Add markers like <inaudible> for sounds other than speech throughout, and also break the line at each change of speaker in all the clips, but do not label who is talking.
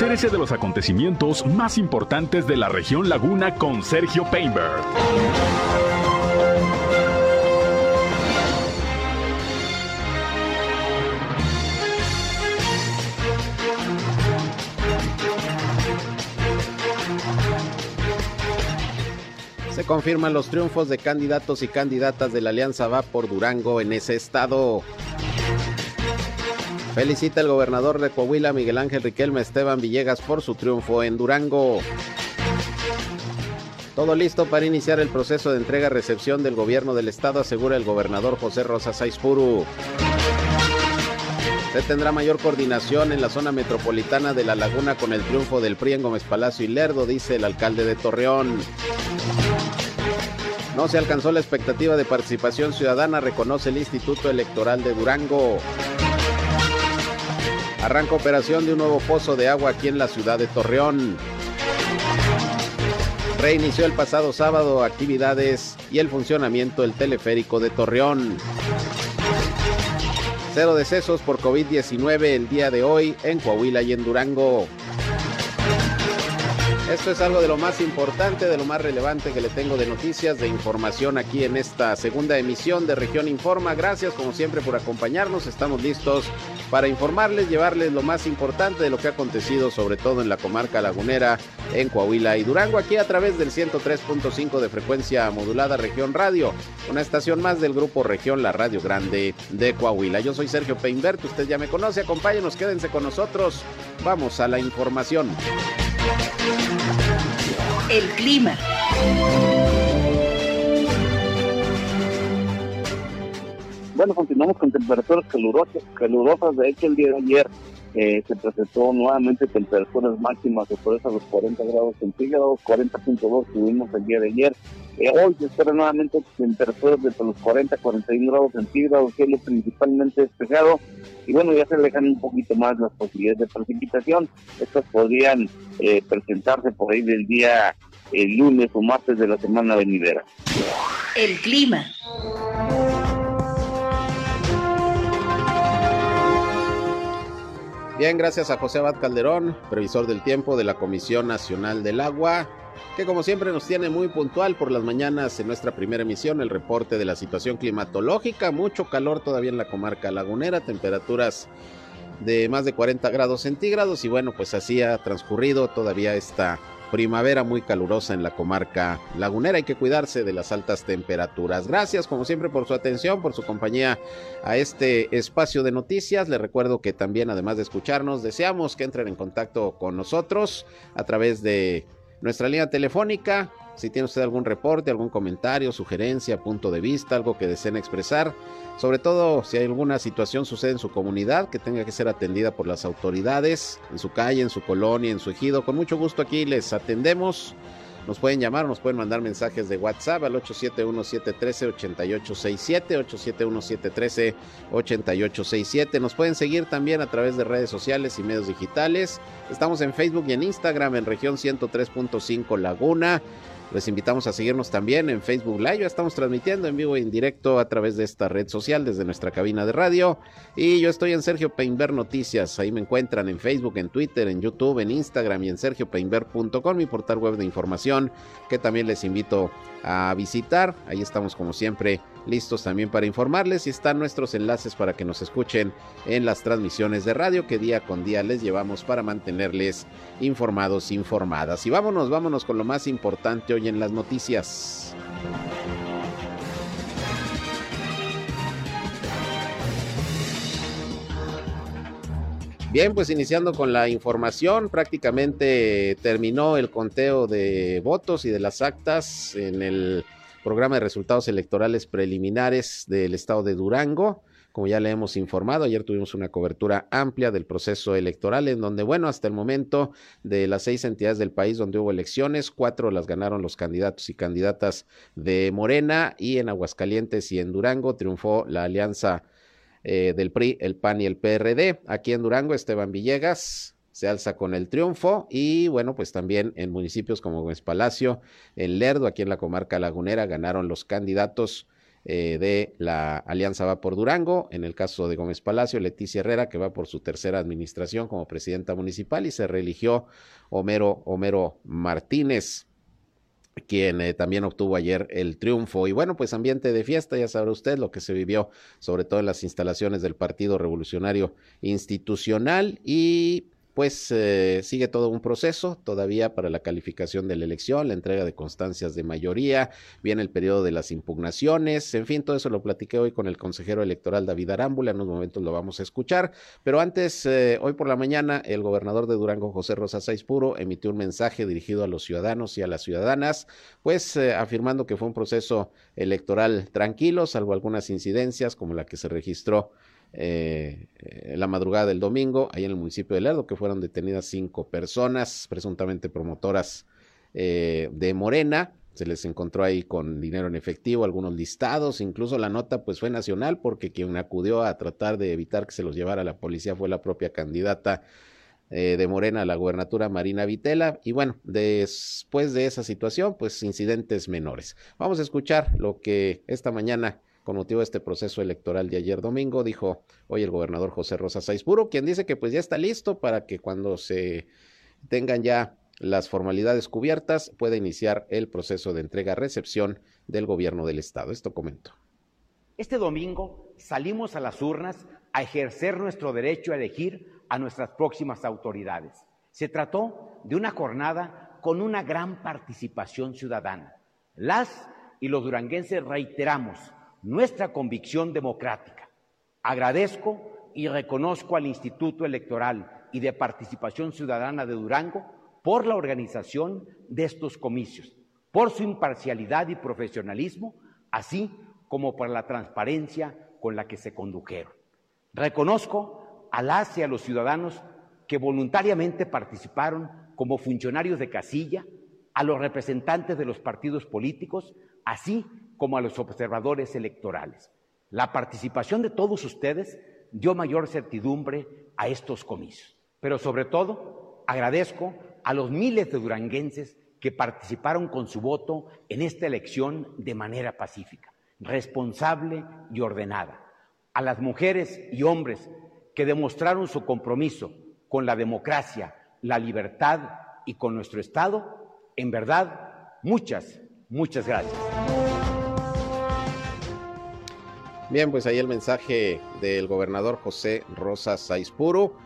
Entérese de los acontecimientos más importantes de la región Laguna con Sergio Painberg.
Se confirman los triunfos de candidatos y candidatas de la Alianza Va por Durango en ese estado. Felicita el gobernador de Coahuila, Miguel Ángel Riquelme Esteban Villegas, por su triunfo en Durango. Todo listo para iniciar el proceso de entrega-recepción del gobierno del estado, asegura el gobernador José Rosa Saizpuru. Se tendrá mayor coordinación en la zona metropolitana de La Laguna con el triunfo del PRI en Gómez Palacio y Lerdo, dice el alcalde de Torreón. No se alcanzó la expectativa de participación ciudadana, reconoce el Instituto Electoral de Durango. Arranca operación de un nuevo pozo de agua aquí en la ciudad de Torreón. Reinició el pasado sábado actividades y el funcionamiento del teleférico de Torreón. Cero decesos por COVID-19 el día de hoy en Coahuila y en Durango. Esto es algo de lo más importante, de lo más relevante que le tengo de noticias, de información aquí en esta segunda emisión de Región Informa. Gracias como siempre por acompañarnos. Estamos listos para informarles, llevarles lo más importante de lo que ha acontecido, sobre todo en la comarca lagunera, en Coahuila y Durango, aquí a través del 103.5 de frecuencia modulada Región Radio, una estación más del grupo Región La Radio Grande de Coahuila. Yo soy Sergio Peinbert, usted ya me conoce, acompáñenos, quédense con nosotros. Vamos a la información.
El clima.
Bueno, continuamos con temperaturas calurosas. calurosas. De hecho, el día de ayer eh, se presentó nuevamente temperaturas máximas por eso los 40 grados centígrados, 40.2 tuvimos el día de ayer. Eh, hoy se espera nuevamente temperaturas de los 40 41 grados centígrados, cielo principalmente despejado. Y bueno, ya se alejan un poquito más las posibilidades de precipitación. Estas podrían eh, presentarse por ahí del día el lunes o martes de la semana venidera.
El clima.
Bien, gracias a José Abad Calderón, previsor del tiempo de la Comisión Nacional del Agua, que como siempre nos tiene muy puntual por las mañanas en nuestra primera emisión el reporte de la situación climatológica. Mucho calor todavía en la comarca lagunera, temperaturas de más de 40 grados centígrados y bueno, pues así ha transcurrido todavía esta primavera muy calurosa en la comarca lagunera. Hay que cuidarse de las altas temperaturas. Gracias como siempre por su atención, por su compañía a este espacio de noticias. Les recuerdo que también además de escucharnos, deseamos que entren en contacto con nosotros a través de nuestra línea telefónica. Si tiene usted algún reporte, algún comentario, sugerencia, punto de vista, algo que deseen expresar, sobre todo si hay alguna situación sucede en su comunidad que tenga que ser atendida por las autoridades, en su calle, en su colonia, en su ejido, con mucho gusto aquí les atendemos. Nos pueden llamar nos pueden mandar mensajes de WhatsApp al 871-713-8867, 871-713-8867. Nos pueden seguir también a través de redes sociales y medios digitales. Estamos en Facebook y en Instagram en región 103.5 Laguna. Les invitamos a seguirnos también en Facebook Live. Ya estamos transmitiendo en vivo e en directo a través de esta red social desde nuestra cabina de radio. Y yo estoy en Sergio Peinber Noticias. Ahí me encuentran en Facebook, en Twitter, en YouTube, en Instagram y en sergiopeinber.com, mi portal web de información que también les invito a visitar. Ahí estamos como siempre listos también para informarles y están nuestros enlaces para que nos escuchen en las transmisiones de radio que día con día les llevamos para mantenerles informados, informadas. Y vámonos, vámonos con lo más importante hoy en las noticias. Bien, pues iniciando con la información, prácticamente terminó el conteo de votos y de las actas en el programa de resultados electorales preliminares del estado de Durango. Como ya le hemos informado, ayer tuvimos una cobertura amplia del proceso electoral en donde, bueno, hasta el momento de las seis entidades del país donde hubo elecciones, cuatro las ganaron los candidatos y candidatas de Morena y en Aguascalientes y en Durango triunfó la alianza eh, del PRI, el PAN y el PRD. Aquí en Durango, Esteban Villegas se alza con el triunfo y bueno, pues también en municipios como Gómez Palacio, en Lerdo, aquí en la comarca lagunera, ganaron los candidatos eh, de la Alianza Va por Durango, en el caso de Gómez Palacio, Leticia Herrera, que va por su tercera administración como presidenta municipal, y se reeligió Homero, Homero Martínez quien eh, también obtuvo ayer el triunfo. Y bueno, pues ambiente de fiesta, ya sabrá usted lo que se vivió, sobre todo en las instalaciones del Partido Revolucionario Institucional y pues eh, sigue todo un proceso todavía para la calificación de la elección, la entrega de constancias de mayoría, viene el periodo de las impugnaciones, en fin, todo eso lo platiqué hoy con el consejero electoral David Arámbula, en unos momentos lo vamos a escuchar, pero antes, eh, hoy por la mañana, el gobernador de Durango, José Rosa Puro, emitió un mensaje dirigido a los ciudadanos y a las ciudadanas, pues eh, afirmando que fue un proceso electoral tranquilo, salvo algunas incidencias como la que se registró eh, la madrugada del domingo, ahí en el municipio de Lerdo, que fueron detenidas cinco personas, presuntamente promotoras eh, de Morena. Se les encontró ahí con dinero en efectivo, algunos listados, incluso la nota pues fue nacional porque quien acudió a tratar de evitar que se los llevara la policía fue la propia candidata eh, de Morena a la gubernatura Marina Vitela. Y bueno, después de esa situación, pues incidentes menores. Vamos a escuchar lo que esta mañana con motivo de este proceso electoral de ayer domingo, dijo hoy el gobernador José Rosa Saizpuro, quien dice que pues ya está listo para que cuando se tengan ya las formalidades cubiertas pueda iniciar el proceso de entrega-recepción del gobierno del estado. Esto comento.
Este domingo salimos a las urnas a ejercer nuestro derecho a elegir a nuestras próximas autoridades. Se trató de una jornada con una gran participación ciudadana. Las y los duranguenses reiteramos nuestra convicción democrática. Agradezco y reconozco al Instituto Electoral y de Participación Ciudadana de Durango por la organización de estos comicios, por su imparcialidad y profesionalismo, así como por la transparencia con la que se condujeron. Reconozco a las y a los ciudadanos que voluntariamente participaron como funcionarios de casilla, a los representantes de los partidos políticos, así como a los observadores electorales. La participación de todos ustedes dio mayor certidumbre a estos comicios. Pero sobre todo, agradezco a los miles de duranguenses que participaron con su voto en esta elección de manera pacífica, responsable y ordenada. A las mujeres y hombres que demostraron su compromiso con la democracia, la libertad y con nuestro Estado, en verdad, muchas, muchas gracias.
Bien, pues ahí el mensaje del gobernador José Rosa Saizpuro,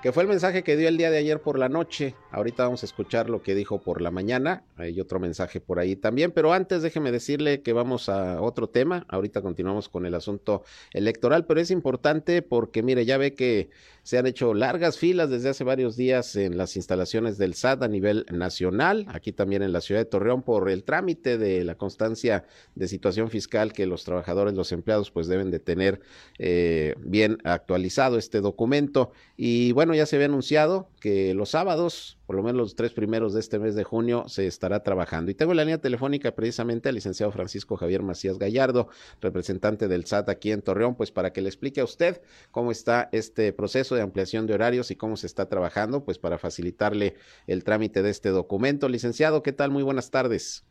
que fue el mensaje que dio el día de ayer por la noche. Ahorita vamos a escuchar lo que dijo por la mañana. Hay otro mensaje por ahí también, pero antes déjeme decirle que vamos a otro tema. Ahorita continuamos con el asunto electoral, pero es importante porque mire, ya ve que se han hecho largas filas desde hace varios días en las instalaciones del SAT a nivel nacional, aquí también en la ciudad de Torreón, por el trámite de la constancia de situación fiscal que los trabajadores, los empleados, pues deben de tener eh, bien actualizado este documento. Y bueno, ya se había anunciado que los sábados por lo menos los tres primeros de este mes de junio se estará trabajando. Y tengo la línea telefónica precisamente al licenciado Francisco Javier Macías Gallardo, representante del SAT aquí en Torreón, pues para que le explique a usted cómo está este proceso de ampliación de horarios y cómo se está trabajando, pues para facilitarle el trámite de este documento. Licenciado, ¿qué tal? Muy buenas tardes.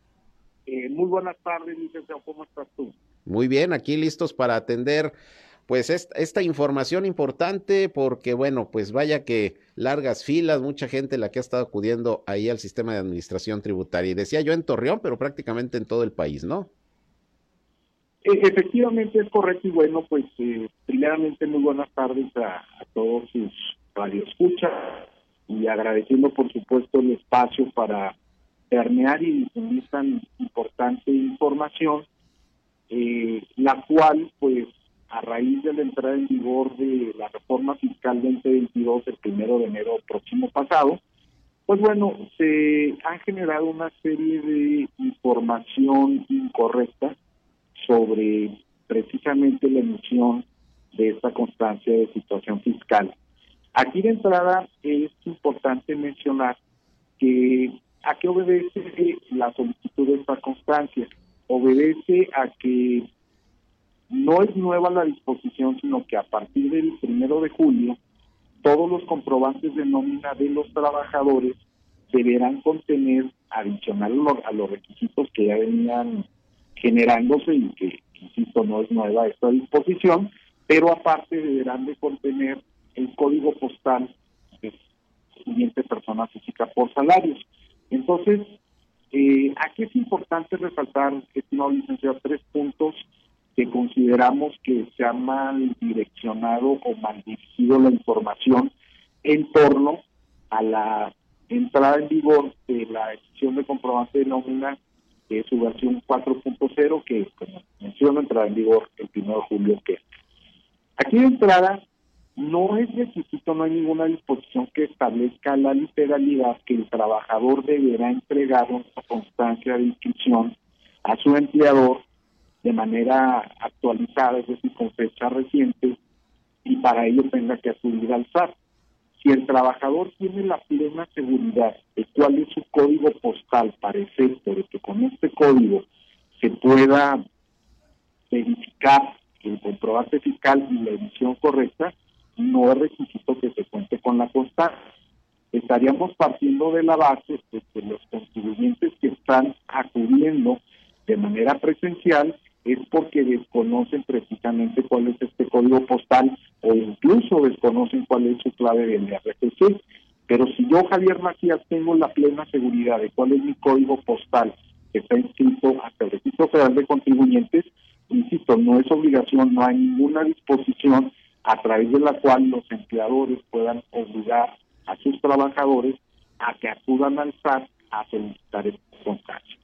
Eh, muy buenas tardes, licenciado. ¿Cómo estás tú?
Muy bien, aquí listos para atender pues esta, información importante porque bueno, pues vaya que largas filas, mucha gente la que ha estado acudiendo ahí al sistema de administración tributaria. Y decía yo en Torreón, pero prácticamente en todo el país, ¿no?
E, efectivamente es correcto y bueno, pues eh, primeramente muy buenas tardes a, todos sus radioescuchas y agradeciendo por supuesto el espacio para permear y difundir tan importante información, eh, la cual pues a raíz de la entrada en vigor de la reforma fiscal 2022 el primero de enero próximo pasado, pues bueno, se han generado una serie de información incorrecta sobre precisamente la emisión de esta constancia de situación fiscal. Aquí de entrada es importante mencionar que a qué obedece la solicitud de esta constancia. Obedece a que no es nueva la disposición, sino que a partir del primero de julio, todos los comprobantes de nómina de los trabajadores deberán contener, adicional a los requisitos que ya venían generándose y que, insisto, no es nueva esta disposición, pero aparte deberán de contener el código postal de siguiente persona física por salarios. Entonces, eh, aquí es importante resaltar, estimado licenciado, tres puntos que consideramos que se ha mal direccionado o mal dirigido la información en torno a la entrada en vigor de la decisión de comprobante de nómina de su versión 4.0, que, como menciono, entrará en vigor el 1 de julio que Aquí de entrada no es requisito, no hay ninguna disposición que establezca la literalidad que el trabajador deberá entregar una constancia de inscripción a su empleador de manera actualizada, es decir, con fecha reciente, y para ello tenga que acudir al SAT. Si el trabajador tiene la plena seguridad de cuál es su código postal para efecto de que con este código se pueda verificar el comprobante fiscal y la emisión correcta, no es requisito que se cuente con la constancia. Estaríamos partiendo de la base de que los contribuyentes que están acudiendo de manera presencial es porque desconocen precisamente cuál es este código postal o incluso desconocen cuál es su clave del RFC. Pero si yo, Javier Macías, tengo la plena seguridad de cuál es mi código postal que está inscrito hasta el Registro Federal de Contribuyentes, insisto, no es obligación, no hay ninguna disposición a través de la cual los empleadores puedan obligar a sus trabajadores a que acudan al SAT a solicitar esta constancia.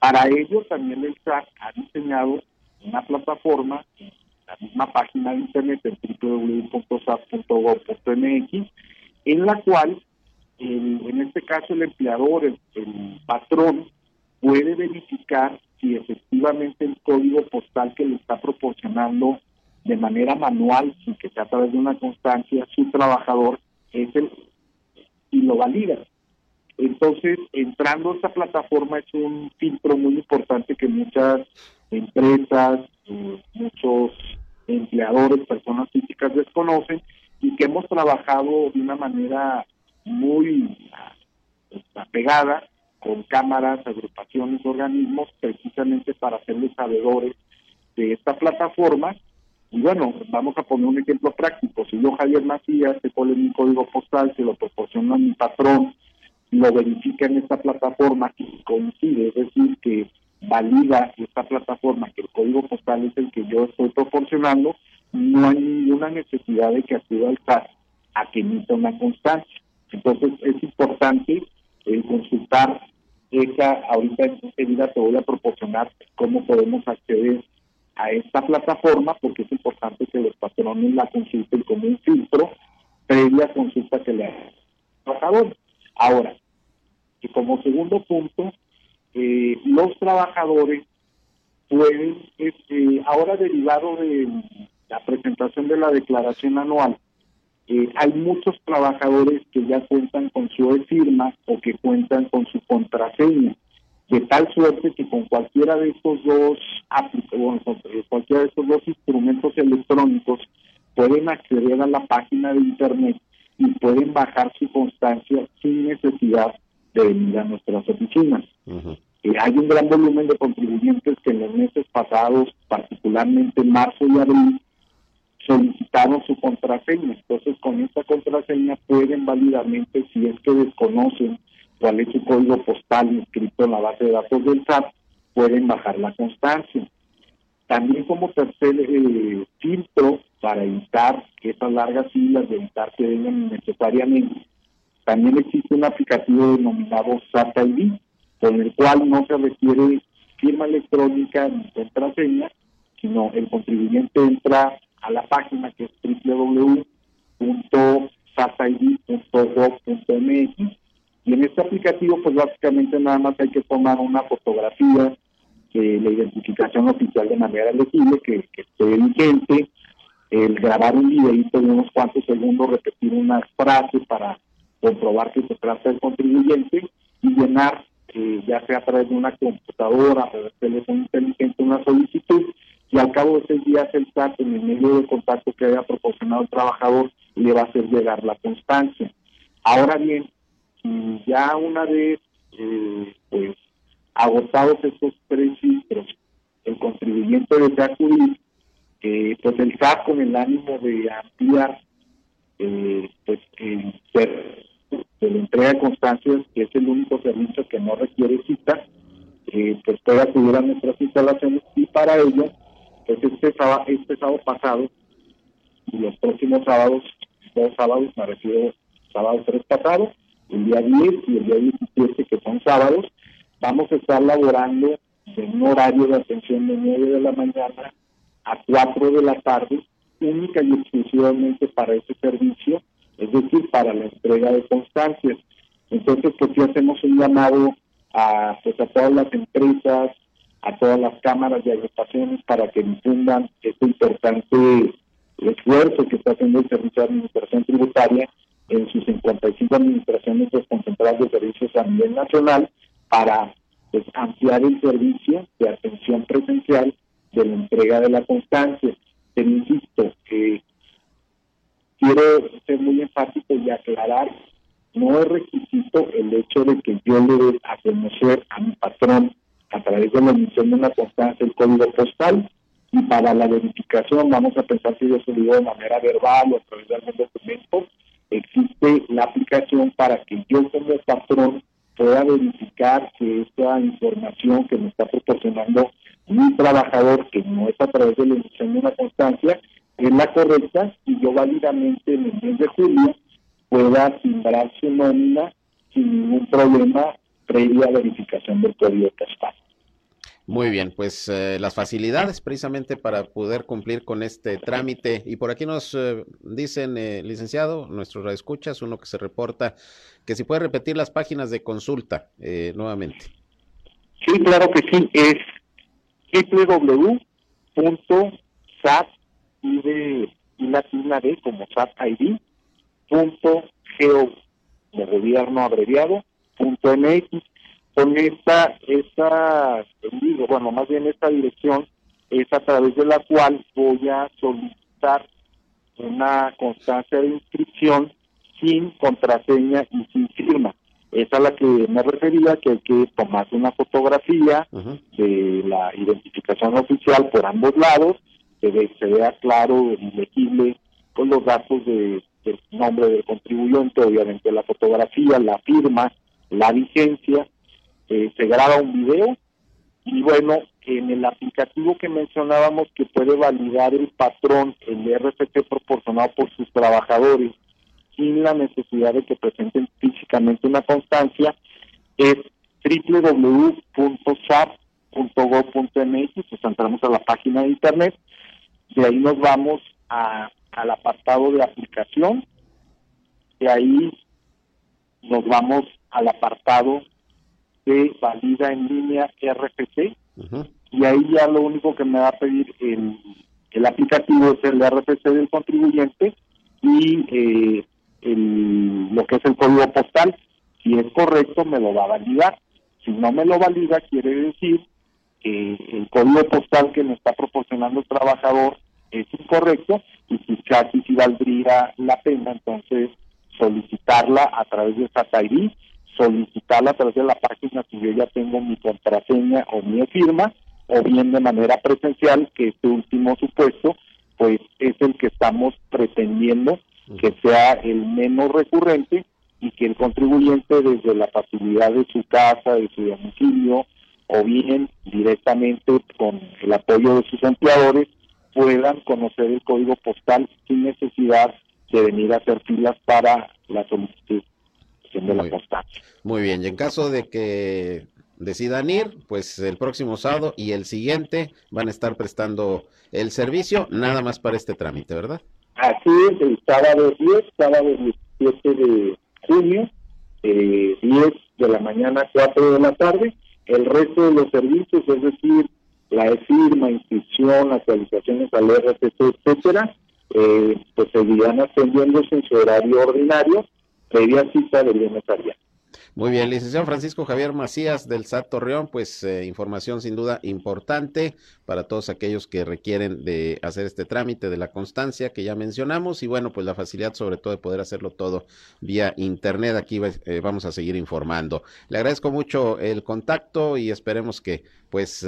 Para ello también el SAT ha diseñado una plataforma la misma página de internet en www.sat.gov.mx en la cual en este caso el empleador, el, patrón, puede verificar si efectivamente el código postal que le está proporcionando de manera manual, sin que sea a través de una constancia, su trabajador es el y lo valida. Entonces, entrando a esta plataforma es un filtro muy importante que muchas empresas, eh, muchos empleadores, personas físicas desconocen y que hemos trabajado de una manera muy pues, apegada con cámaras, agrupaciones, organismos, precisamente para hacerles sabedores de esta plataforma. Y bueno, vamos a poner un ejemplo práctico. Si yo, Javier Macías, se pone mi código postal, se lo proporciona a mi patrón, lo verifica en esta plataforma que coincide, es decir, que valida esta plataforma que el código postal es el que yo estoy proporcionando, no hay ninguna necesidad de que acuda al SAT a que emita una constancia. Entonces es importante el consultar esa, ahorita enseguida te voy a proporcionar cómo podemos acceder a esta plataforma porque es importante que los patrones la consulten como un filtro previa consulta que le hagan. Ahora, y como segundo punto, eh, los trabajadores pueden, este, ahora derivado de la presentación de la declaración anual, eh, hay muchos trabajadores que ya cuentan con su e-firma o que cuentan con su contraseña, de tal suerte que con cualquiera de estos dos bueno, cualquiera de estos dos instrumentos electrónicos pueden acceder a la página de internet y pueden bajar su constancia sin necesidad de venir a nuestras oficinas. Eh, hay un gran volumen de contribuyentes que en los meses pasados, particularmente en marzo y abril, solicitaron su contraseña. Entonces, con esta contraseña pueden válidamente, si es que desconocen cuál es su código postal inscrito en la base de datos del SAT, pueden bajar la constancia. También como tercer eh, filtro para evitar esas largas siglas, de evitar que vengan necesariamente, también existe un aplicativo denominado SAT ID, con el cual no se requiere firma electrónica ni contraseña, sino el contribuyente entra a la página que es www.satid.gov.mx y en este aplicativo pues básicamente nada más hay que tomar una fotografía de la identificación oficial de manera legible que, esté vigente, el grabar un videito de unos cuantos segundos, repetir unas frases para comprobar que se trata del contribuyente y llenar, eh, ya sea a través de una computadora, través de teléfono inteligente, una solicitud y al cabo de seis días el SAT en el medio de contacto que haya proporcionado el trabajador le va a hacer llegar la constancia. Ahora bien, ya una vez eh, pues agotados estos tres filtros, el contribuyente desea acudir, eh, pues el SAT con el ánimo de ampliar eh, pues el de la entrega de constancias, que es el único servicio que no requiere cita, eh, pues puede acudir a nuestras instalaciones. Y para ello, pues este sábado, este sábado pasado y los próximos sábados, dos sábados, me refiero sábado tres pasados, el día 10 y el día 17, que son sábados, vamos a estar laborando en un horario de atención de 9 de la mañana a 4 de la tarde, única y exclusivamente para ese servicio, es decir, para la entrega de constancias. Entonces, pues sí hacemos un llamado a, pues, a todas las empresas, a todas las cámaras de agrupaciones para que difundan este importante esfuerzo que está haciendo el Servicio de Administración Tributaria en sus 55 administraciones desconcentradas de servicios a nivel nacional para pues, ampliar el servicio de atención presencial de la entrega de la constancia. Pero insisto, que quiero ser muy enfático y aclarar, no es requisito el hecho de que yo le dé a conocer a mi patrón a través de la emisión de una constancia el código postal. Y para la verificación vamos a pensar si yo se digo de manera verbal o a través de algún documento, existe la aplicación para que yo como patrón pueda verificar que esta información que me está proporcionando mi trabajador, que no es a través de la emisión de una constancia, es la correcta y yo válidamente en el mes de julio pueda timbrar su nómina sin ningún problema previa verificación del código postal.
Muy bien, pues eh, las facilidades precisamente para poder cumplir con este trámite. Y por aquí nos eh, dicen, eh, licenciado, nuestros escuchas, uno que se reporta, que si puede repetir las páginas de consulta nuevamente.
Sí, claro que sí, es www.sat y de y latina de como SAT ID punto geo de gobierno abreviado punto mx con esta esta digo bueno más bien esta dirección es a través de la cual voy a solicitar una constancia de inscripción sin contraseña y sin firma. Es a la que me refería que hay que tomar una fotografía de la identificación oficial por ambos lados que se vea claro legible con los datos de, del nombre del contribuyente, obviamente la fotografía, la firma, la vigencia, eh, se graba un video. Y bueno, en el aplicativo que mencionábamos que puede validar el patrón, el RFC proporcionado por sus trabajadores, sin la necesidad de que presenten físicamente una constancia, es www.sap.gov.mx, pues entramos a la página de internet de ahí nos vamos a, al apartado de aplicación, de ahí nos vamos al apartado de valida en línea RFC, y ahí ya lo único que me va a pedir el, el aplicativo es el RFC del contribuyente y eh, el, lo que es el código postal. Si es correcto, me lo va a validar. Si no me lo valida, quiere decir que el código postal que me está proporcionando el trabajador es incorrecto y si casi si valdría la pena entonces solicitarla a través de SATAID, solicitarla a través de la página si yo ya tengo mi contraseña o mi firma, o bien de manera presencial, que este último supuesto, pues es el que estamos pretendiendo que sea el menos recurrente y que el contribuyente desde la facilidad de su casa, de su domicilio, o bien directamente con el apoyo de sus empleadores, puedan conocer el código postal sin necesidad de venir a hacer filas para la solicitud de la constancia.
Muy bien, y en caso de que decidan ir, pues el próximo sábado y el siguiente van a estar prestando el servicio, nada más para este trámite, ¿verdad?
Así es, el sábado 10, sábado 17 de junio, eh, 10 de la mañana, 4 de la tarde. El resto de los servicios, es decir, la firma, inscripción, actualizaciones al etcétera, eh, pues seguirán atendiéndose en su horario ordinario, previa cita de lunes a
Muy bien, licenciado Francisco Javier Macías del SAT Torreón, pues eh, información sin duda importante para todos aquellos que requieren de hacer este trámite de la constancia que ya mencionamos y bueno, pues la facilidad sobre todo de poder hacerlo todo vía internet. Aquí eh, vamos a seguir informando. Le agradezco mucho el contacto y esperemos que pues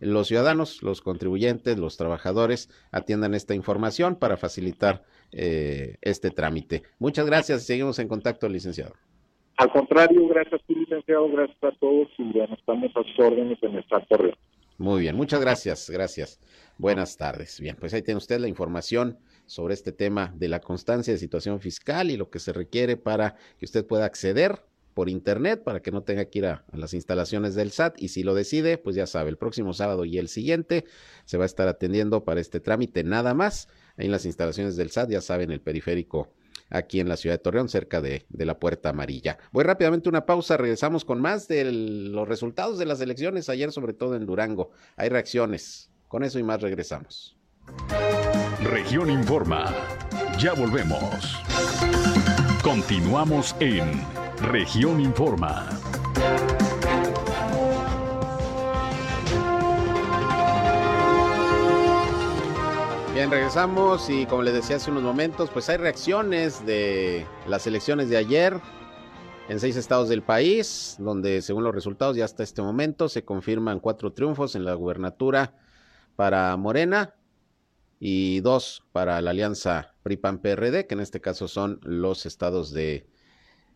los ciudadanos, los contribuyentes, los trabajadores atiendan esta información para facilitar eh, este trámite. Muchas gracias y seguimos en contacto, licenciado.
Al contrario, gracias a licenciado, gracias a todos y bueno, estamos a sus órdenes en esta correo.
Muy bien, muchas gracias, gracias. Buenas tardes. Bien, pues ahí tiene usted la información sobre este tema de la constancia de situación fiscal y lo que se requiere para que usted pueda acceder por internet para que no tenga que ir a, las instalaciones del SAT y si lo decide, pues ya sabe, el próximo sábado y el siguiente se va a estar atendiendo para este trámite nada más en las instalaciones del SAT, ya saben, el periférico aquí en la ciudad de Torreón, cerca de, de, la Puerta Amarilla. Voy rápidamente una pausa, regresamos con más de los resultados de las elecciones ayer, sobre todo en Durango. Hay reacciones. Con eso y más regresamos.
Región Informa. Ya volvemos. Continuamos en Región Informa.
Bien, regresamos y como les decía hace unos momentos, pues hay reacciones de las elecciones de ayer en seis estados del país, donde según los resultados ya hasta este momento se confirman cuatro triunfos en la gubernatura para Morena y dos para la alianza PRI-PAN-PRD, que en este caso son los estados de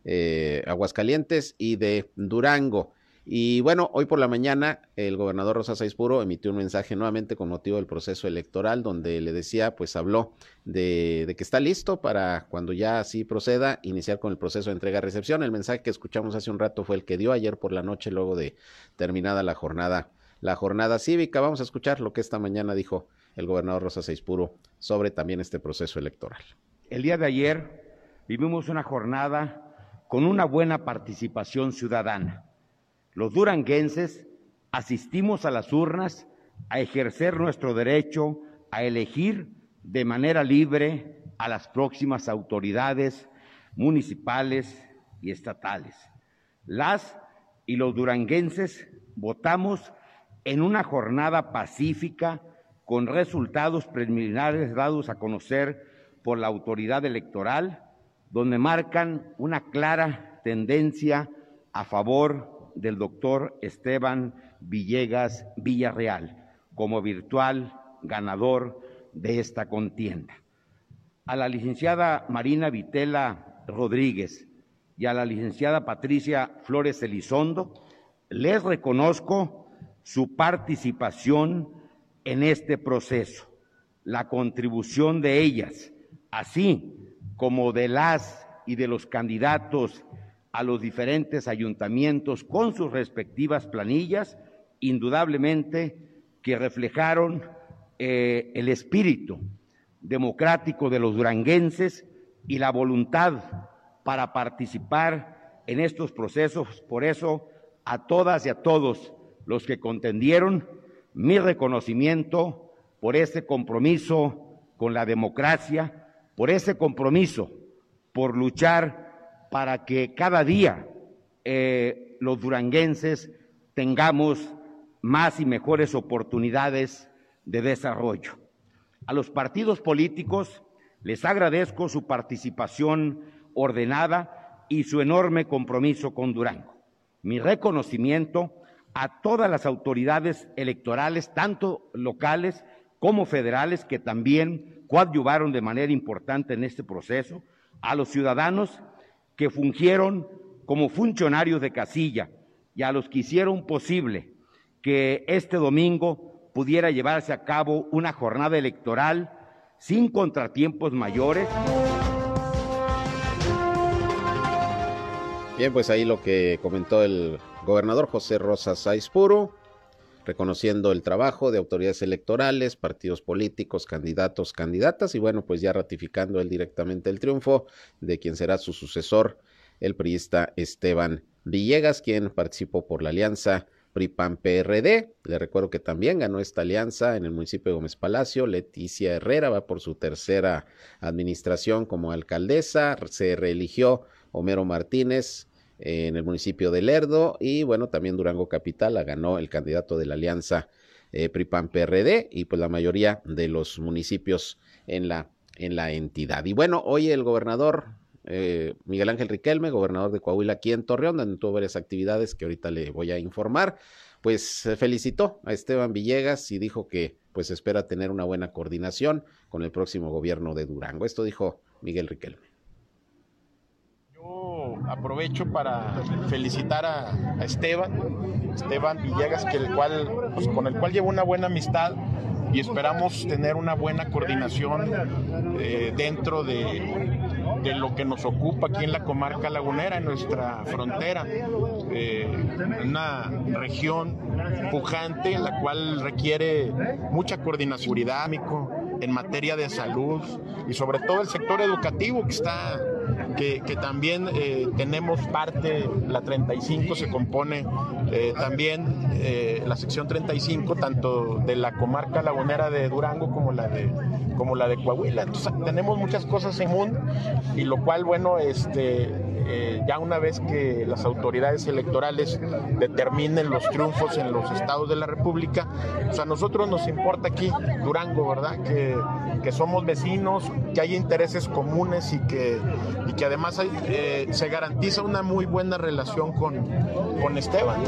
eh, Aguascalientes y de Durango. Y bueno, hoy por la mañana el gobernador Rosa Puro emitió un mensaje nuevamente con motivo del proceso electoral donde le decía, pues habló de, que está listo para cuando ya así proceda iniciar con el proceso de entrega-recepción. El mensaje que escuchamos hace un rato fue el que dio ayer por la noche luego de terminada la jornada, la jornada cívica. Vamos a escuchar lo que esta mañana dijo el gobernador Rosa Puro sobre también este proceso electoral.
El día de ayer vivimos una jornada con una buena participación ciudadana. Los duranguenses asistimos a las urnas a ejercer nuestro derecho a elegir de manera libre a las próximas autoridades municipales y estatales. Las y los duranguenses votamos en una jornada pacífica con resultados preliminares dados a conocer por la autoridad electoral donde marcan una clara tendencia a favor del doctor Esteban Villegas Villarreal como virtual ganador de esta contienda. A la licenciada Marina Vitela Rodríguez y a la licenciada Patricia Flores Elizondo les reconozco su participación en este proceso, la contribución de ellas, así como de las y de los candidatos a los diferentes ayuntamientos con sus respectivas planillas, indudablemente que reflejaron eh, el espíritu democrático de los duranguenses y la voluntad para participar en estos procesos. Por eso, a todas y a todos los que contendieron, mi reconocimiento por ese compromiso con la democracia, por ese compromiso, por luchar para que cada día eh, los duranguenses tengamos más y mejores oportunidades de desarrollo. A los partidos políticos les agradezco su participación ordenada y su enorme compromiso con Durango. Mi reconocimiento a todas las autoridades electorales, tanto locales como federales, que también coadyuvaron de manera importante en este proceso, a los ciudadanos que fungieron como funcionarios de casilla y a los que hicieron posible que este domingo pudiera llevarse a cabo una jornada electoral sin contratiempos mayores.
Bien, pues ahí lo que comentó el gobernador José Rosa Puro reconociendo el trabajo de autoridades electorales, partidos políticos, candidatos, candidatas y bueno, pues ya ratificando él directamente el triunfo de quien será su sucesor, el priista Esteban Villegas, quien participó por la alianza PRI-PAN-PRD. Le recuerdo que también ganó esta alianza en el municipio de Gómez Palacio. Leticia Herrera va por su tercera administración como alcaldesa. Se reeligió Homero Martínez en el municipio de Lerdo y bueno, también Durango Capital la ganó el candidato de la alianza eh, PRI-PAN-PRD y pues la mayoría de los municipios en la, en la entidad. Y bueno, hoy el gobernador eh, Miguel Ángel Riquelme, gobernador de Coahuila aquí en Torreón, donde tuvo varias actividades que ahorita le voy a informar, pues felicitó a Esteban Villegas y dijo que pues espera tener una buena coordinación con el próximo gobierno de Durango. Esto dijo Miguel Riquelme.
Yo aprovecho para felicitar a, Esteban, Esteban Villegas, que el cual, pues, con el cual llevo una buena amistad y esperamos tener una buena coordinación eh, dentro de, de, lo que nos ocupa aquí en la comarca lagunera, en nuestra frontera, eh, una región pujante, la cual requiere mucha coordinación en materia de salud y sobre todo el sector educativo que está que, también eh, tenemos parte, la 35 se compone eh, también eh, la sección 35, tanto de la comarca lagunera de Durango como la de, como la de Coahuila. Entonces tenemos muchas cosas en común y lo cual, bueno, este, ya una vez que las autoridades electorales determinen los triunfos en los estados de la República, pues a nosotros nos importa aquí Durango, ¿verdad? Que, que somos vecinos, que hay intereses comunes y que, y que además eh, se garantiza una muy buena relación con, con Esteban.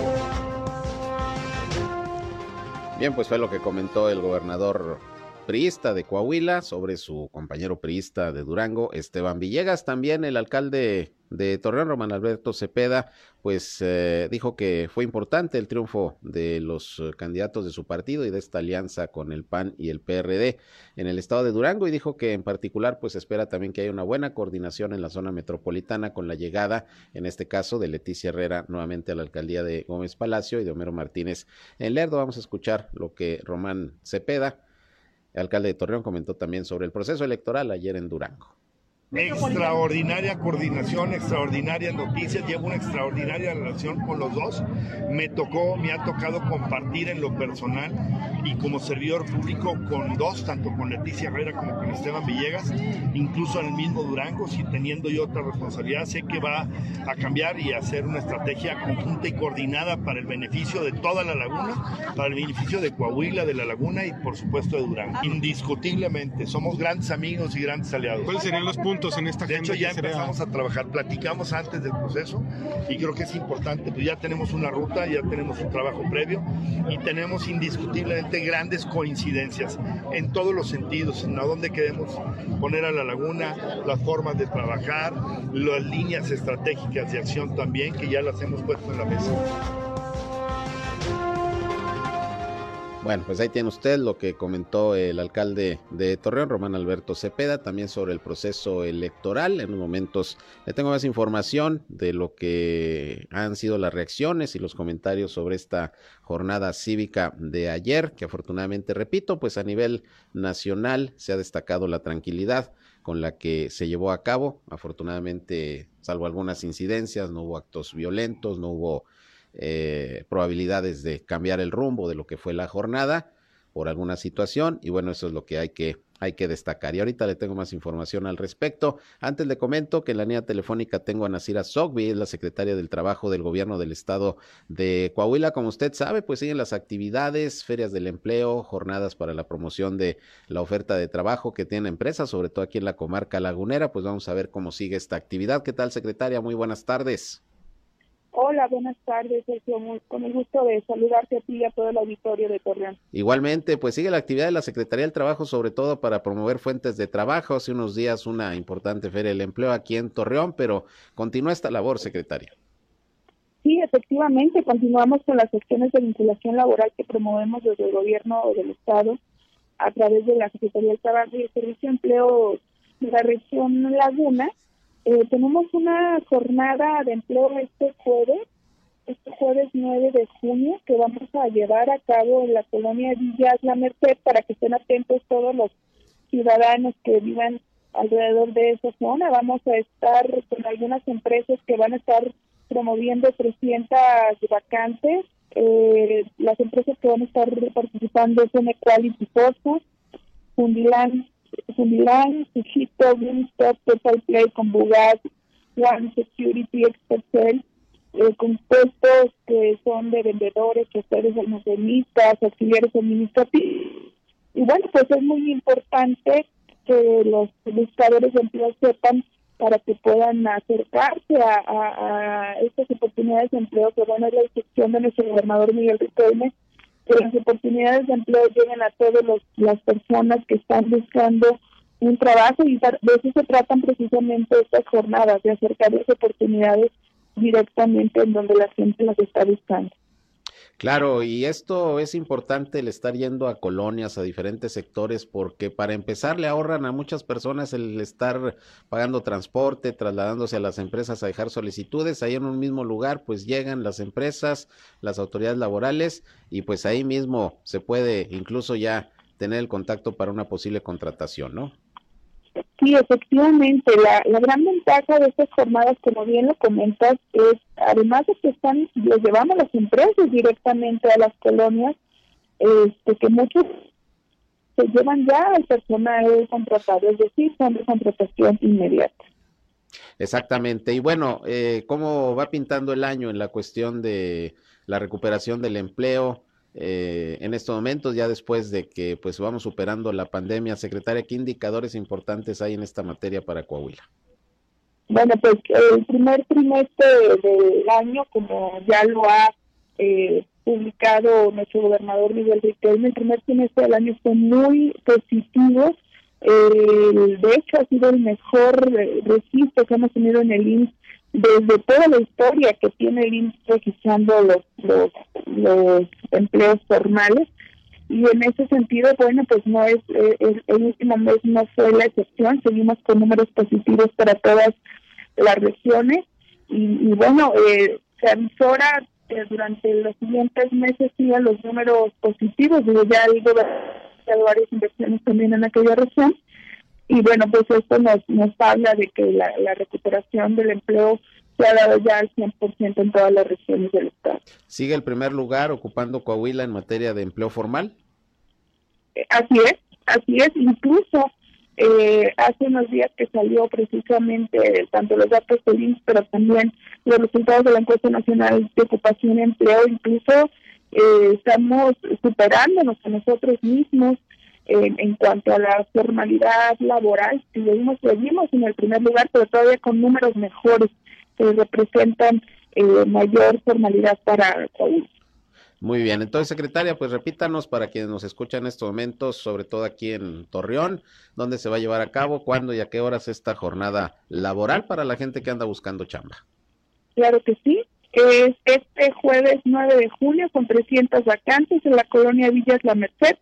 Bien, pues fue lo que comentó el gobernador priista de Coahuila sobre su compañero priista de Durango, Esteban Villegas. También el alcalde de Torreón, Román Alberto Cepeda, pues eh, dijo que fue importante el triunfo de los eh, candidatos de su partido y de esta alianza con el PAN y el PRD en el estado de Durango y dijo que en particular pues espera también que haya una buena coordinación en la zona metropolitana con la llegada, en este caso, de Leticia Herrera nuevamente a la alcaldía de Gómez Palacio y de Homero Martínez en Lerdo. Vamos a escuchar lo que Román Cepeda, alcalde de Torreón, comentó también sobre el proceso electoral ayer en Durango.
Extraordinaria coordinación, extraordinarias noticias, llevo una extraordinaria relación con los dos. Me tocó, me ha tocado compartir en lo personal y como servidor público con dos, tanto con Leticia Herrera como con Esteban Villegas, incluso en el mismo Durango, si teniendo yo otra responsabilidad, sé que va a cambiar y hacer una estrategia conjunta y coordinada para el beneficio de toda la laguna, para el beneficio de Coahuila, de la laguna y por supuesto de Durango. Indiscutiblemente, somos grandes amigos y grandes aliados.
¿Cuáles serían los puntos? En esta
De hecho, ya empezamos a trabajar, platicamos antes del proceso y creo que es importante, pues ya tenemos una ruta, ya tenemos un trabajo previo y tenemos indiscutiblemente grandes coincidencias en todos los sentidos, en a dónde queremos poner a la laguna, las formas de trabajar, las líneas estratégicas de acción también, que ya las hemos puesto en la mesa.
Bueno, pues ahí tiene usted lo que comentó el alcalde de Torreón, Román Alberto Cepeda, también sobre el proceso electoral. En unos momentos le tengo más información de lo que han sido las reacciones y los comentarios sobre esta jornada cívica de ayer, que afortunadamente, repito, pues a nivel nacional se ha destacado la tranquilidad con la que se llevó a cabo. Afortunadamente, salvo algunas incidencias, no hubo actos violentos, no hubo eh, probabilidades de cambiar el rumbo de lo que fue la jornada por alguna situación y bueno, eso es lo que hay que hay que destacar. Y ahorita le tengo más información al respecto. Antes le comento que en la línea telefónica tengo a Nasira Sogbi, es la secretaria del Trabajo del Gobierno del Estado de Coahuila. Como usted sabe, pues siguen las actividades, ferias del empleo, jornadas para la promoción de la oferta de trabajo que tienen empresas, sobre todo aquí en la comarca lagunera. Pues vamos a ver cómo sigue esta actividad. ¿Qué tal, secretaria? Muy buenas tardes.
Hola, buenas tardes, Sergio. con el gusto de saludarte a ti y a todo el auditorio de Torreón.
Igualmente, pues sigue la actividad de la Secretaría del Trabajo, sobre todo para promover fuentes de trabajo. Hace unos días una importante feria del empleo aquí en Torreón, pero continúa esta labor, secretaria.
Sí, efectivamente, continuamos con las acciones de vinculación laboral que promovemos desde el gobierno del Estado a través de la Secretaría del Trabajo y el Servicio de Empleo de la región Laguna eh, tenemos una jornada de empleo este jueves, este jueves 9 de junio, que vamos a llevar a cabo en la colonia Villas La Merced para que estén atentos todos los ciudadanos que vivan alrededor de esa zona. Vamos a estar con algunas empresas que van a estar promoviendo 300 vacantes. Eh, las empresas que van a estar participando son Equality Fosfos, Fundilan Fundilan, Sushito, Wingstop, Play, Conbugat, One Security, Expertcel, eh, compuestos que son de vendedores, choferes almacenistas, auxiliares administrativos. Y bueno, pues es muy importante que los buscadores de empleo sepan para que puedan acercarse a, estas oportunidades de empleo, que bueno, es la instrucción de nuestro gobernador Miguel Riquelme, que las oportunidades de empleo lleguen a todas las personas que están buscando un trabajo y de eso se tratan precisamente estas jornadas, de acercar las oportunidades directamente en donde la gente las está buscando.
Claro, y esto es importante el estar yendo a colonias, a diferentes sectores, porque para empezar le ahorran a muchas personas el estar pagando transporte, trasladándose a las empresas a dejar solicitudes. Ahí en un mismo lugar, pues llegan las empresas, las autoridades laborales, y pues ahí mismo se puede incluso ya tener el contacto para una posible contratación, ¿no?
Sí, efectivamente, la, gran ventaja de estas jornadas, como bien lo comentas, es, además de que están, los llevamos las empresas directamente a las colonias, este, que muchos se llevan ya al personal contratado, es decir, son de contratación inmediata.
Exactamente. Y bueno, eh, ¿cómo va pintando el año en la cuestión de la recuperación del empleo? Eh, en estos momentos, ya después de que pues vamos superando la pandemia. Secretaria, ¿qué indicadores importantes hay en esta materia para Coahuila?
Bueno, pues el primer trimestre del año, como ya lo ha eh, publicado nuestro gobernador Miguel Riquelme, el primer trimestre del año fue muy positivo. de hecho, ha sido el mejor registro que hemos tenido en el INS desde toda la historia que tiene el INS registrando los, los, empleos formales y en ese sentido, bueno, pues no es, eh, el, último mes no fue la excepción, seguimos con números positivos para todas las regiones y, bueno, eh, se avisora que durante los siguientes meses sigan los números positivos, digo, ya hay varias inversiones también en aquella región y bueno, pues esto nos, nos habla de que la, la recuperación del empleo se ha dado ya al 100% en todas las regiones del estado.
¿Sigue el primer lugar ocupando Coahuila en materia de empleo formal?
Eh, así es, así es. Incluso eh, hace unos días que salió precisamente tanto los datos del INSS, pero también los resultados de la encuesta nacional de ocupación y empleo, incluso eh, estamos superándonos a nosotros mismos en cuanto a la formalidad laboral. Seguimos, seguimos en el primer lugar, pero todavía con números mejores que representan eh, mayor formalidad para Coahuila.
Muy bien, entonces secretaria, pues repítanos para quienes nos escuchan en estos momentos, sobre todo aquí en Torreón, dónde se va a llevar a cabo, cuándo y a qué horas esta jornada laboral para la gente que anda buscando chamba.
Claro que sí, es este jueves 9 de junio con 300 vacantes en la colonia Villas La Merced,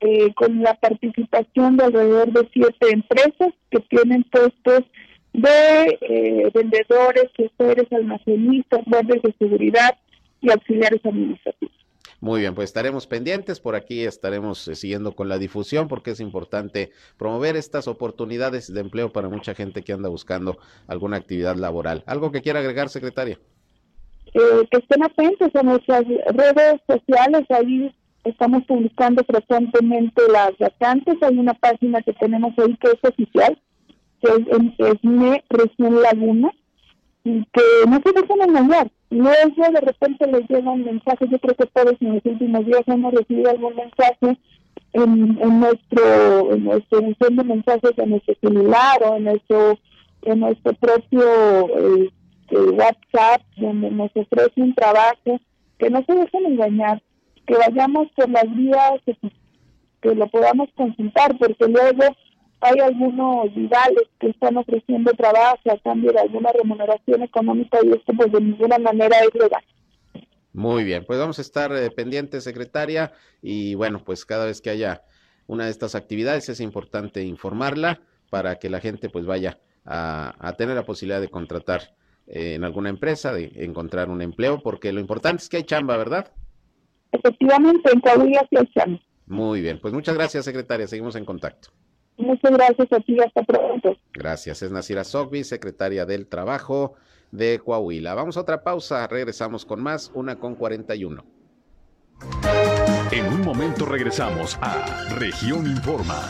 eh, con la participación de alrededor de siete empresas que tienen puestos de eh, vendedores, gestores, almacenistas, guardias de seguridad y auxiliares administrativos.
Muy bien, pues estaremos pendientes, por aquí estaremos eh, siguiendo con la difusión porque es importante promover estas oportunidades de empleo para mucha gente que anda buscando alguna actividad laboral. ¿Algo que quiera agregar, secretaria?
Eh, que estén atentos a nuestras redes sociales, ahí estamos publicando frecuentemente las vacantes, hay una página que tenemos ahí que es oficial, que es, es mi región Laguna, y que no se dejen engañar. Luego de repente les llega un mensaje, yo creo que todos en los últimos días hemos recibido algún mensaje en, en nuestro en nuestro de mensajes en nuestro celular o en nuestro en nuestro propio este, WhatsApp donde nos ofrece trabajo que no se dejen engañar que vayamos por las vías que, que lo podamos consultar porque luego hay algunos rivales que están ofreciendo trabajo a cambio de alguna remuneración económica y esto pues de ninguna manera es legal.
Muy bien, pues vamos a estar eh, pendientes, secretaria, y bueno, pues cada vez que haya una de estas actividades es importante informarla para que la gente pues vaya a, tener la posibilidad de contratar eh, en alguna empresa, de encontrar un empleo, porque lo importante es que hay chamba, ¿verdad?
Efectivamente, en Coahuila sí hay chamba.
Muy bien, pues muchas gracias, secretaria, seguimos en contacto.
Muchas gracias a ti, hasta pronto.
Gracias, es Nasira Sogbi, secretaria del Trabajo de Coahuila. Vamos a otra pausa, regresamos con más, una con 41.
En un momento regresamos a Región Informa.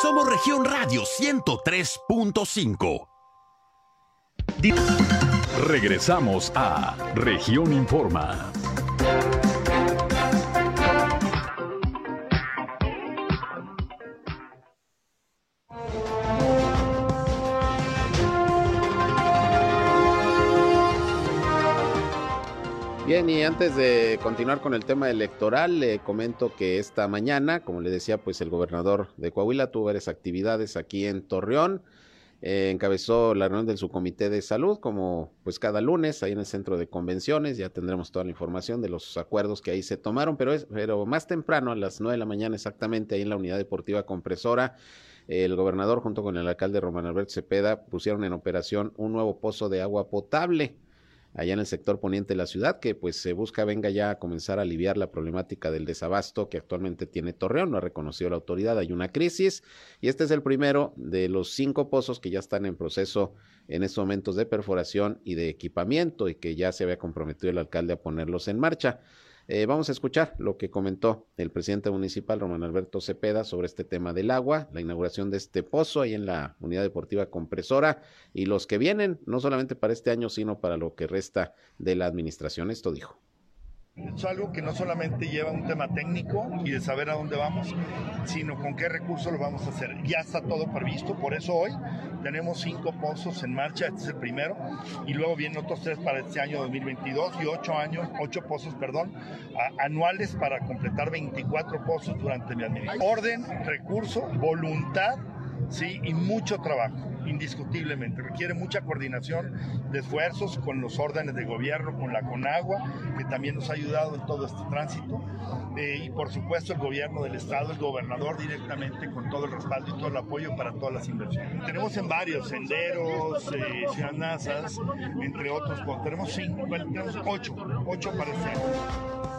Somos Región Radio 103.5.
Regresamos a Región Informa.
Bien, y antes de continuar con el tema electoral, le comento que esta mañana, como le decía, pues el gobernador de Coahuila tuvo varias actividades aquí en Torreón. Eh, encabezó la reunión del subcomité de salud, como pues cada lunes, ahí en el centro de convenciones. Ya tendremos toda la información de los acuerdos que ahí se tomaron, pero, es, pero más temprano, a las nueve de la mañana exactamente, ahí en la unidad deportiva compresora, el gobernador junto con el alcalde Román Alberto Cepeda pusieron en operación un nuevo pozo de agua potable allá en el sector poniente de la ciudad, que pues se busca venga ya a comenzar a aliviar la problemática del desabasto que actualmente tiene Torreón, lo ha reconocido la autoridad, hay una crisis y este es el primero de los cinco pozos que ya están en proceso en estos momentos de perforación y de equipamiento y que ya se había comprometido el alcalde a ponerlos en marcha. Eh, vamos a escuchar lo que comentó el presidente municipal, Román Alberto Cepeda, sobre este tema del agua, la inauguración de este pozo ahí en la unidad deportiva compresora y los que vienen, no solamente para este año, sino para lo que resta de la administración. Esto dijo.
Es algo que no solamente lleva un tema técnico y de saber a dónde vamos, sino con qué recursos lo vamos a hacer. Ya está todo previsto, por eso hoy tenemos cinco pozos en marcha, este es el primero, y luego vienen otros tres para este año 2022 y ocho años, ocho pozos, perdón, anuales para completar 24 pozos durante mi administración. Orden, recurso, voluntad, sí, y mucho trabajo indiscutiblemente. Requiere mucha coordinación de esfuerzos con los órdenes de gobierno, con la Conagua, que también nos ha ayudado en todo este tránsito, eh, y por supuesto el gobierno del Estado, el gobernador directamente, con todo el respaldo y todo el apoyo para todas las inversiones. Tenemos en varios, senderos, eh, ciudad entre otros, tenemos cinco, tenemos ocho, ocho para.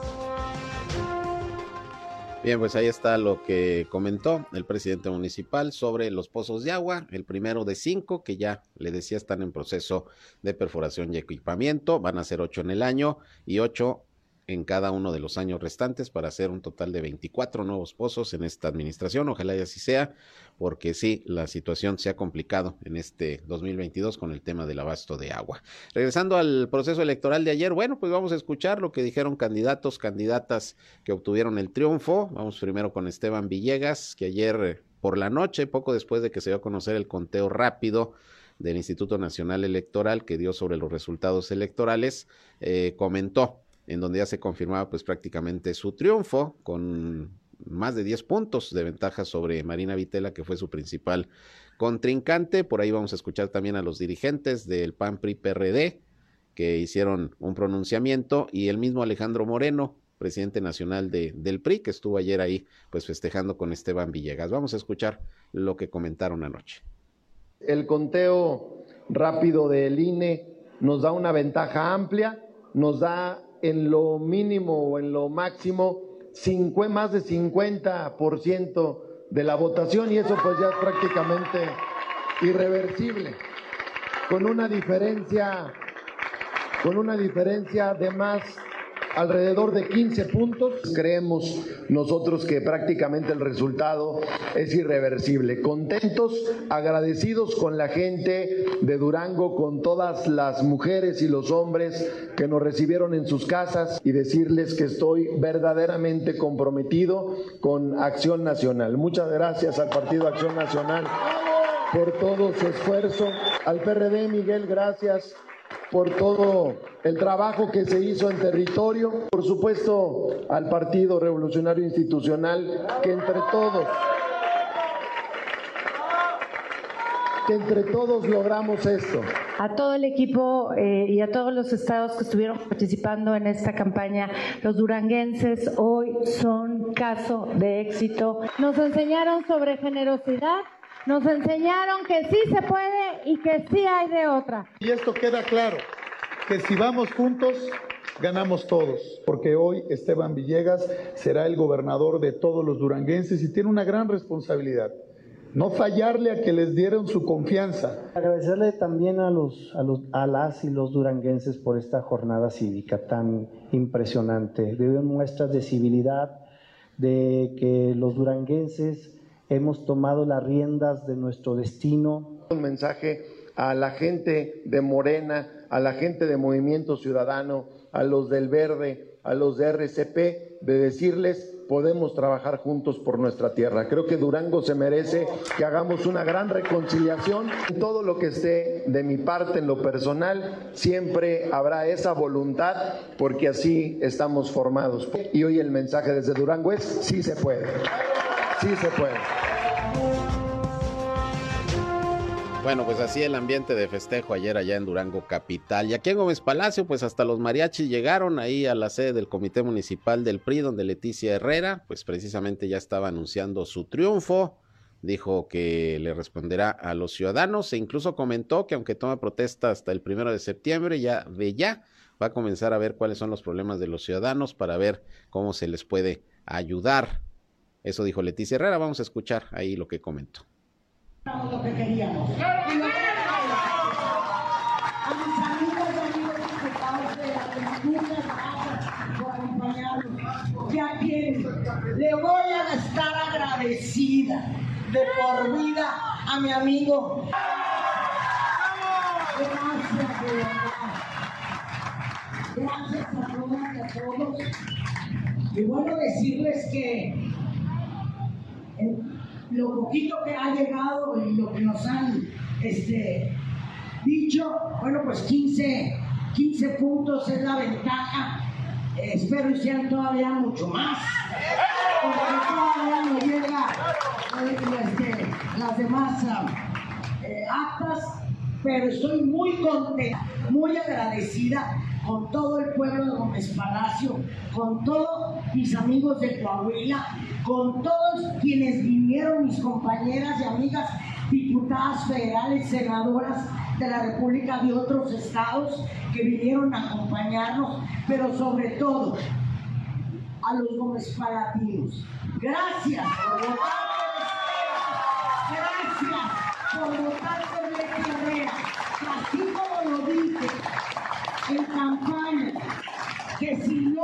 Bien, pues ahí está lo que comentó el presidente municipal sobre los pozos de agua, el primero de cinco, que ya le decía están en proceso de perforación y equipamiento, van a ser ocho en el año y ocho en cada uno de los años restantes para hacer un total de 24 nuevos pozos en esta administración. Ojalá y así sea, porque sí, la situación se ha complicado en este 2022 con el tema del abasto de agua. Regresando al proceso electoral de ayer, bueno, pues vamos a escuchar lo que dijeron candidatos, candidatas que obtuvieron el triunfo. Vamos primero con Esteban Villegas, que ayer por la noche, poco después de que se dio a conocer el conteo rápido, del Instituto Nacional Electoral que dio sobre los resultados electorales, eh, comentó en donde ya se confirmaba pues prácticamente su triunfo con más de 10 puntos de ventaja sobre Marina Vitela, que fue su principal contrincante. Por ahí vamos a escuchar también a los dirigentes del PAN PRI PRD que hicieron un pronunciamiento y el mismo Alejandro Moreno, presidente nacional de, del PRI, que estuvo ayer ahí pues festejando con Esteban Villegas. Vamos a escuchar lo que comentaron anoche.
El conteo rápido del INE nos da una ventaja amplia, nos da en lo mínimo o en lo máximo más de 50% de la votación y eso pues ya es prácticamente irreversible, con una diferencia, con una diferencia de más alrededor de 15 puntos. Creemos nosotros que prácticamente el resultado es irreversible. Contentos, agradecidos con la gente de Durango, con todas las mujeres y los hombres que nos recibieron en sus casas y decirles que estoy verdaderamente comprometido con Acción Nacional. Muchas gracias al Partido Acción Nacional por todo su esfuerzo. Al PRD, Miguel, gracias por todo el trabajo que se hizo en territorio, por supuesto al Partido Revolucionario Institucional, que entre todos, que entre todos logramos esto.
A todo el equipo eh, y a todos los estados que estuvieron participando en esta campaña, los duranguenses hoy son caso de éxito. Nos enseñaron sobre generosidad, nos enseñaron que sí se puede y que sí hay de otra.
Y esto queda claro, que si vamos juntos, ganamos todos, porque hoy Esteban Villegas será el gobernador de todos los duranguenses y tiene una gran responsabilidad. No fallarle a que les dieron su confianza.
Agradecerle también a, los, a, los, a las y los duranguenses por esta jornada cívica tan impresionante. De muestras de civilidad, de que los duranguenses hemos tomado las riendas de nuestro destino.
Un mensaje a la gente de Morena, a la gente de Movimiento Ciudadano, a los del Verde, a los de RCP, de decirles podemos trabajar juntos por nuestra tierra. Creo que Durango se merece que hagamos una gran reconciliación. Todo lo que esté de mi parte en lo personal, siempre habrá esa voluntad porque así estamos formados. Y hoy el mensaje desde Durango es sí se puede. Sí se puede.
Bueno, pues así el ambiente de festejo ayer allá en Durango Capital. Y aquí en Gómez Palacio, pues hasta los mariachis llegaron ahí a la sede del Comité Municipal del PRI, donde Leticia Herrera, pues precisamente ya estaba anunciando su triunfo. Dijo que le responderá a los ciudadanos e incluso comentó que aunque toma protesta hasta el primero de septiembre, ya de ya va a comenzar a ver cuáles son los problemas de los ciudadanos para ver cómo se les puede ayudar. Eso dijo Leticia Herrera. Vamos a escuchar ahí lo que comentó
lo que queríamos. Y a mis amigos y amigos diputados de la por acompañarnos. Ya quieren, le voy a estar agradecida de por vida a mi amigo. Gracias, de verdad. Gracias a todas y a todos. Y bueno, decirles que lo poquito que ha llegado y lo que nos han este, dicho, bueno, pues 15, 15 puntos es la ventaja. espero y sean todavía mucho más, porque todavía no llega este, las demás eh, actas, pero estoy muy contenta, muy agradecida con todo el pueblo de Gómez Palacio, con todos mis amigos de Coahuila, con todos quienes vinieron, mis compañeras y amigas diputadas federales, senadoras de la República de otros estados que vinieron a acompañarnos, pero sobre todo a los Gómez Palatinos. Gracias por votar Gracias por votar por Leti Herrera. Así como lo dije en campaña,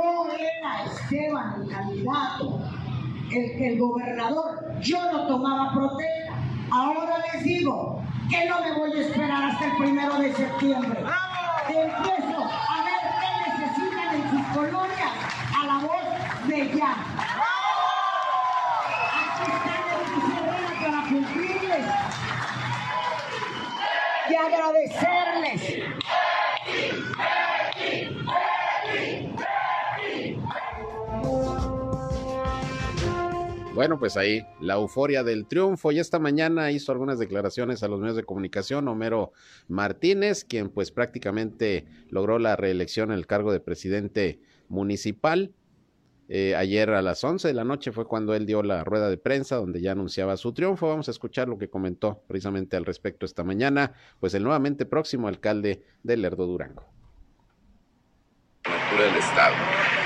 no era Esteban el candidato, el, el gobernador, yo no tomaba protesta. Ahora les digo que no me voy a esperar hasta el primero de septiembre. Empiezo a ver qué necesitan en sus colonias a la voz de ya. Aquí están para cumplirles y agradecerles.
Bueno, pues ahí la euforia del triunfo. Y esta mañana hizo algunas declaraciones a los medios de comunicación Homero Martínez, quien pues prácticamente logró la reelección en el cargo de presidente municipal. Eh, ayer a las 11 de la noche fue cuando él dio la rueda de prensa donde ya anunciaba su triunfo. Vamos a escuchar lo que comentó precisamente al respecto esta mañana, pues el nuevamente próximo alcalde de Lerdo Durango.
Del Estado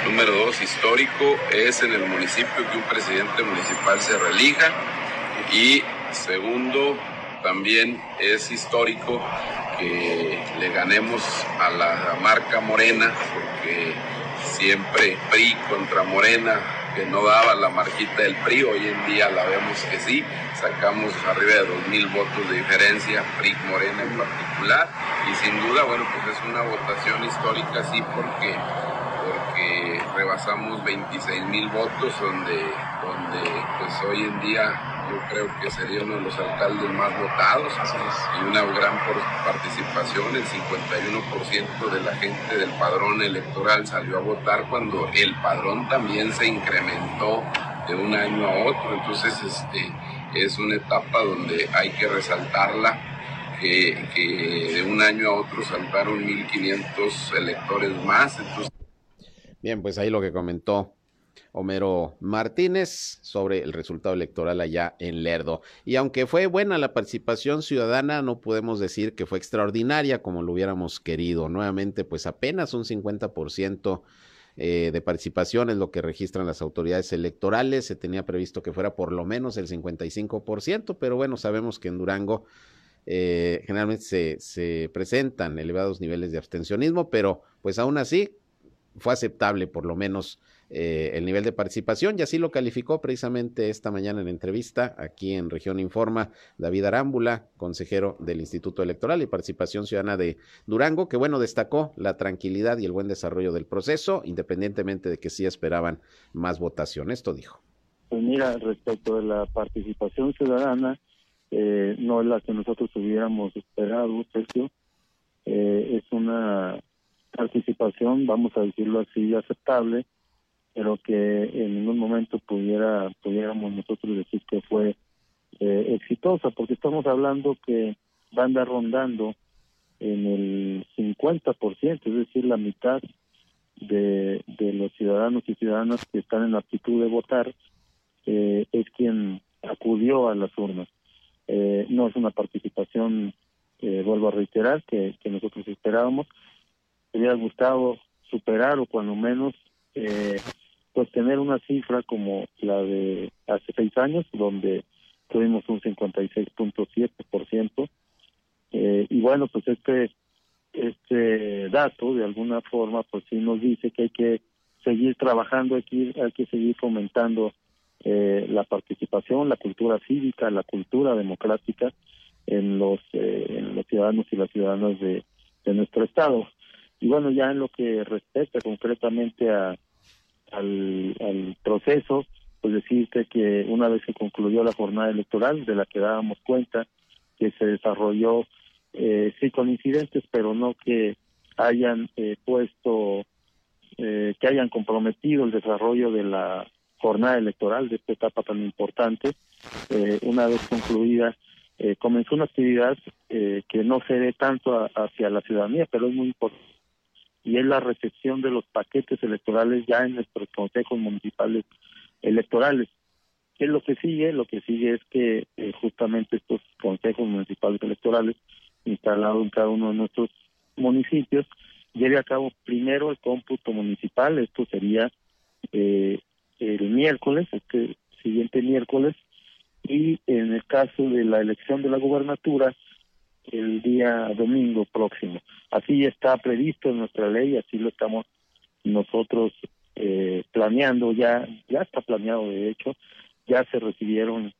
Número dos, histórico es en el municipio que un presidente municipal se relija. Y segundo, también es histórico que le ganemos a la marca Morena, porque siempre PRI contra Morena, que no daba la marquita del PRI, hoy en día la vemos que sí, sacamos arriba de dos mil votos de diferencia, PRI Morena en particular, y sin duda, bueno, pues es una votación histórica, sí, porque rebasamos 26 mil votos, donde, donde pues hoy en día yo creo que sería uno de los alcaldes más votados y una gran participación, el 51% de la gente del padrón electoral salió a votar cuando el padrón también se incrementó de un año a otro, entonces este, es una etapa donde hay que resaltarla. Que, que de un año a otro saltaron 1.500 electores más. Entonces,
Bien, pues ahí lo que comentó Homero Martínez sobre el resultado electoral allá en Lerdo. Y aunque fue buena la participación ciudadana, no podemos decir que fue extraordinaria como lo hubiéramos querido. Nuevamente, pues apenas un 50% eh, de participación es lo que registran las autoridades electorales. Se tenía previsto que fuera por lo menos el 55%, pero bueno, sabemos que en Durango eh, generalmente se, se presentan elevados niveles de abstencionismo, pero pues aún así fue aceptable por lo menos eh, el nivel de participación y así lo calificó precisamente esta mañana en entrevista aquí en Región Informa David Arámbula, consejero del Instituto Electoral y Participación Ciudadana de Durango, que bueno, destacó la tranquilidad y el buen desarrollo del proceso, independientemente de que sí esperaban más votación. Esto dijo.
Pues mira, respecto de la participación ciudadana, eh, no es la que nosotros hubiéramos esperado, Sergio. Eh, es una participación, vamos a decirlo así, aceptable, pero que en ningún momento pudiera pudiéramos nosotros decir que fue eh, exitosa, porque estamos hablando que va a andar rondando en el 50%, es decir, la mitad de, de los ciudadanos y ciudadanas que están en la actitud de votar eh, es quien acudió a las urnas. Eh, no es una participación, eh, vuelvo a reiterar, que, que nosotros esperábamos. Hubiera gustado superar o cuando menos eh, pues tener una cifra como la de hace seis años, donde tuvimos un 56.7%. Eh, y bueno, pues este este dato de alguna forma pues sí nos dice que hay que seguir trabajando, hay que, hay que seguir fomentando eh, la participación, la cultura cívica, la cultura democrática en los, eh, en los ciudadanos y las ciudadanas de, de nuestro estado. Y bueno, ya en lo que respecta concretamente a, al, al proceso, pues decirte que una vez que concluyó la jornada electoral, de la que dábamos cuenta, que se desarrolló, eh, sí con incidentes, pero no que hayan eh, puesto, eh, que hayan comprometido el desarrollo de la jornada electoral de esta etapa tan importante. Eh, una vez concluida, eh, comenzó una actividad eh, que no se ve tanto hacia la ciudadanía, pero es muy importante y es la recepción de los paquetes electorales ya en nuestros consejos municipales electorales. ¿Qué es lo que sigue? Lo que sigue es que eh, justamente estos consejos municipales electorales instalados en cada uno de nuestros municipios lleve a cabo primero el cómputo municipal, esto sería eh, el miércoles, este siguiente miércoles, y en el caso de la elección de la gubernatura, el día domingo próximo. Así está previsto en nuestra ley, así lo estamos nosotros eh, planeando, ya ya está planeado de hecho, ya se recibieron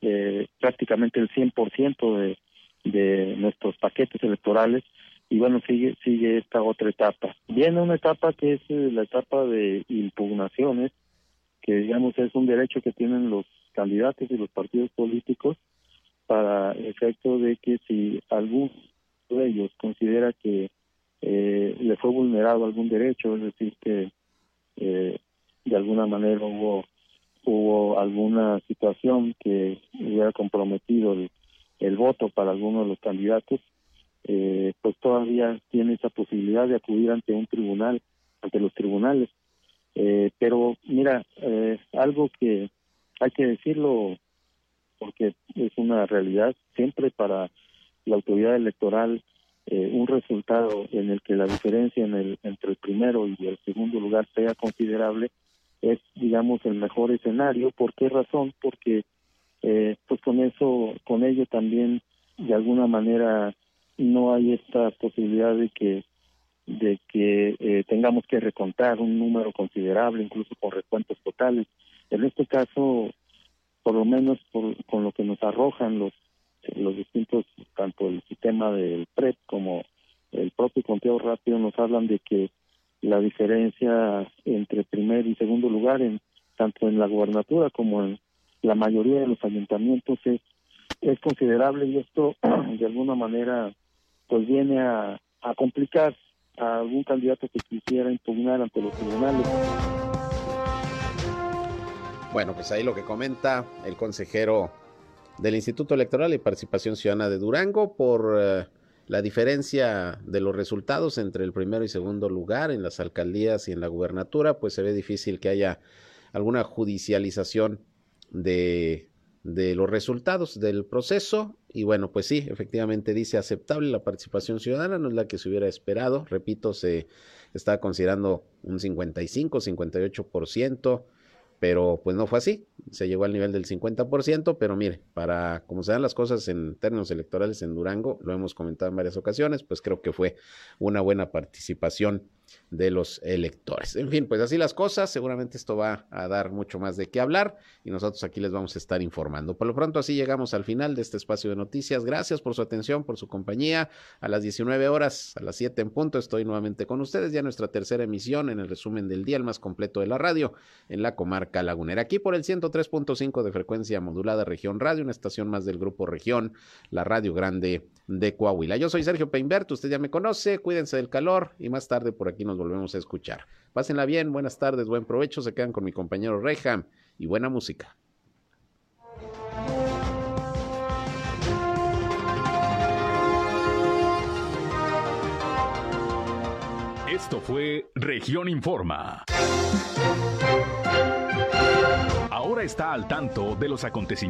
eh, prácticamente el 100% de, de nuestros paquetes electorales y bueno, sigue sigue esta otra etapa. Viene una etapa que es eh, la etapa de impugnaciones, que digamos es un derecho que tienen los candidatos y los partidos políticos para efecto de que si alguno de ellos considera que eh, le fue vulnerado algún derecho, es decir, que eh, de alguna manera hubo hubo alguna situación que hubiera comprometido el, el voto para alguno de los candidatos, eh, pues todavía tiene esa posibilidad de acudir ante un tribunal, ante los tribunales. Eh, pero mira, eh, algo que hay que decirlo porque es una realidad siempre para la autoridad electoral eh, un resultado en el que la diferencia en el, entre el primero y el segundo lugar sea considerable es digamos el mejor escenario. Por qué razón porque eh, pues con eso con ello también de alguna manera no hay esta posibilidad de que de que eh, tengamos que recontar un número considerable incluso con recuentos totales. En este caso por lo menos por, con lo que nos arrojan los los distintos, tanto el sistema del PREP como el propio conteo rápido nos hablan de que la diferencia entre primer y segundo lugar, en tanto en la gubernatura como en la mayoría de los ayuntamientos, es, es considerable y esto <clears throat> de alguna manera pues viene a, a complicar a algún candidato que quisiera impugnar ante los tribunales.
Bueno, pues ahí lo que comenta el consejero del Instituto Electoral y Participación Ciudadana de Durango por uh, la diferencia de los resultados entre el primero y segundo lugar en las alcaldías y en la gubernatura, pues se ve difícil que haya alguna judicialización de, de los resultados del proceso. Y bueno, pues sí, efectivamente dice aceptable la participación ciudadana, no es la que se hubiera esperado. Repito, se está considerando un 55, 58% pero pues no fue así, se llegó al nivel del 50%, pero mire, para como se dan las cosas en términos electorales en Durango, lo hemos comentado en varias ocasiones, pues creo que fue una buena participación de los electores. En fin, pues así las cosas, seguramente esto va a dar mucho más de qué hablar y nosotros aquí les vamos a estar informando. Por lo pronto así llegamos al final de este espacio de noticias. Gracias por su atención, por su compañía. A las 19 horas, a las 7 en punto, estoy nuevamente con ustedes ya nuestra tercera emisión en el resumen del día, el más completo de la radio en la comarca lagunera. Aquí por el 103.5 de frecuencia modulada Región Radio, una estación más del grupo Región, la Radio Grande de Coahuila. Yo soy Sergio Peinberto, usted ya me conoce, cuídense del calor y más tarde por aquí nos volvemos a escuchar. Pásenla bien, buenas tardes, buen provecho, se quedan con mi compañero Reja y buena música.
Esto fue Región Informa. Ahora está al tanto de los acontecimientos.